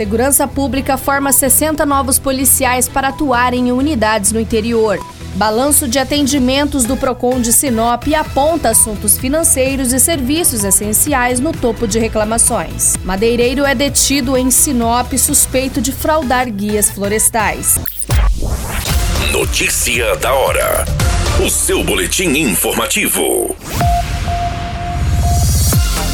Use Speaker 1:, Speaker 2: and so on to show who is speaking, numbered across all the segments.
Speaker 1: Segurança Pública forma 60 novos policiais para atuarem em unidades no interior. Balanço de atendimentos do Procon de Sinop aponta assuntos financeiros e serviços essenciais no topo de reclamações. Madeireiro é detido em Sinop suspeito de fraudar guias florestais.
Speaker 2: Notícia da hora. O seu boletim informativo.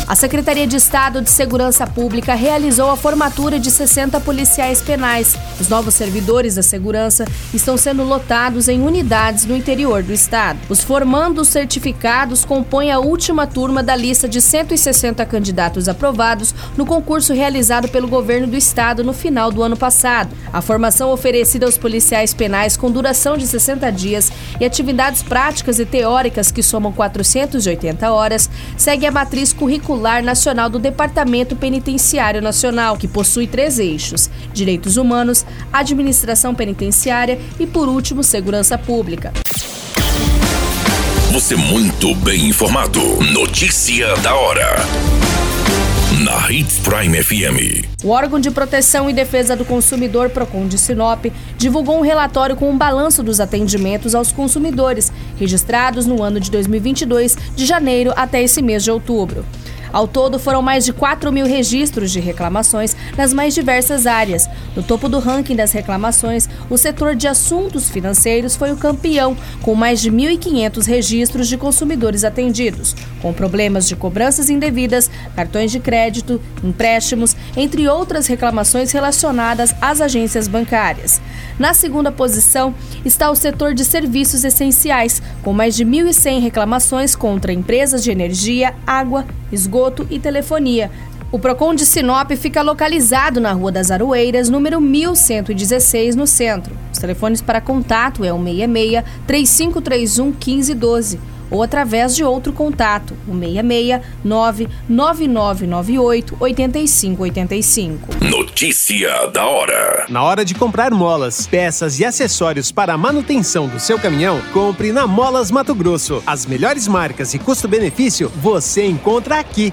Speaker 1: A Secretaria de Estado de Segurança Pública realizou a formatura de 60 policiais penais. Os novos servidores da segurança estão sendo lotados em unidades no interior do estado. Os formandos certificados compõem a última turma da lista de 160 candidatos aprovados no concurso realizado pelo governo do estado no final do ano passado. A formação oferecida aos policiais penais com duração de 60 dias e atividades práticas e teóricas que somam 480 horas segue a matriz curricular Curricular Nacional do Departamento Penitenciário Nacional, que possui três eixos: direitos humanos, administração penitenciária e, por último, segurança pública.
Speaker 2: Você muito bem informado. Notícia da hora na Hits Prime FM.
Speaker 1: O órgão de proteção e defesa do consumidor Procon de Sinop divulgou um relatório com um balanço dos atendimentos aos consumidores registrados no ano de 2022, de janeiro até esse mês de outubro. Ao todo, foram mais de 4 mil registros de reclamações nas mais diversas áreas. No topo do ranking das reclamações, o setor de assuntos financeiros foi o campeão, com mais de 1.500 registros de consumidores atendidos, com problemas de cobranças indevidas, cartões de crédito, empréstimos, entre outras reclamações relacionadas às agências bancárias. Na segunda posição está o setor de serviços essenciais, com mais de 1.100 reclamações contra empresas de energia, água, esgoto e telefonia. O Procon de Sinop fica localizado na Rua das Aroeiras, número 1116, no centro. Os telefones para contato é o 66 3531 1512 ou através de outro contato, o 66 99998 8585.
Speaker 2: Notícia da hora.
Speaker 3: Na hora de comprar molas, peças e acessórios para a manutenção do seu caminhão, compre na Molas Mato Grosso. As melhores marcas e custo-benefício você encontra aqui.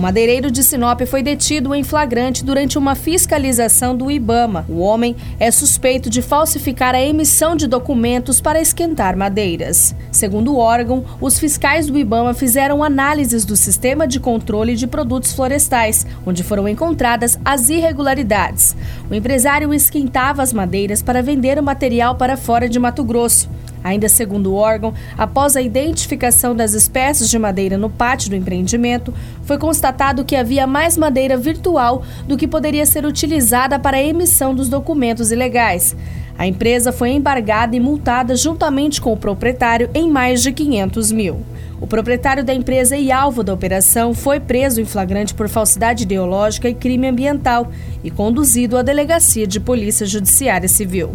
Speaker 1: Madeireiro de Sinop foi detido em flagrante durante uma fiscalização do Ibama. O homem é suspeito de falsificar a emissão de documentos para esquentar madeiras. Segundo o órgão, os fiscais do Ibama fizeram análises do sistema de controle de produtos florestais, onde foram encontradas as irregularidades. O empresário esquentava as madeiras para vender o material para fora de Mato Grosso. Ainda segundo o órgão, após a identificação das espécies de madeira no pátio do empreendimento, foi constatado que havia mais madeira virtual do que poderia ser utilizada para a emissão dos documentos ilegais. A empresa foi embargada e multada juntamente com o proprietário em mais de 500 mil. O proprietário da empresa e alvo da operação foi preso em flagrante por falsidade ideológica e crime ambiental e conduzido à delegacia de Polícia Judiciária Civil.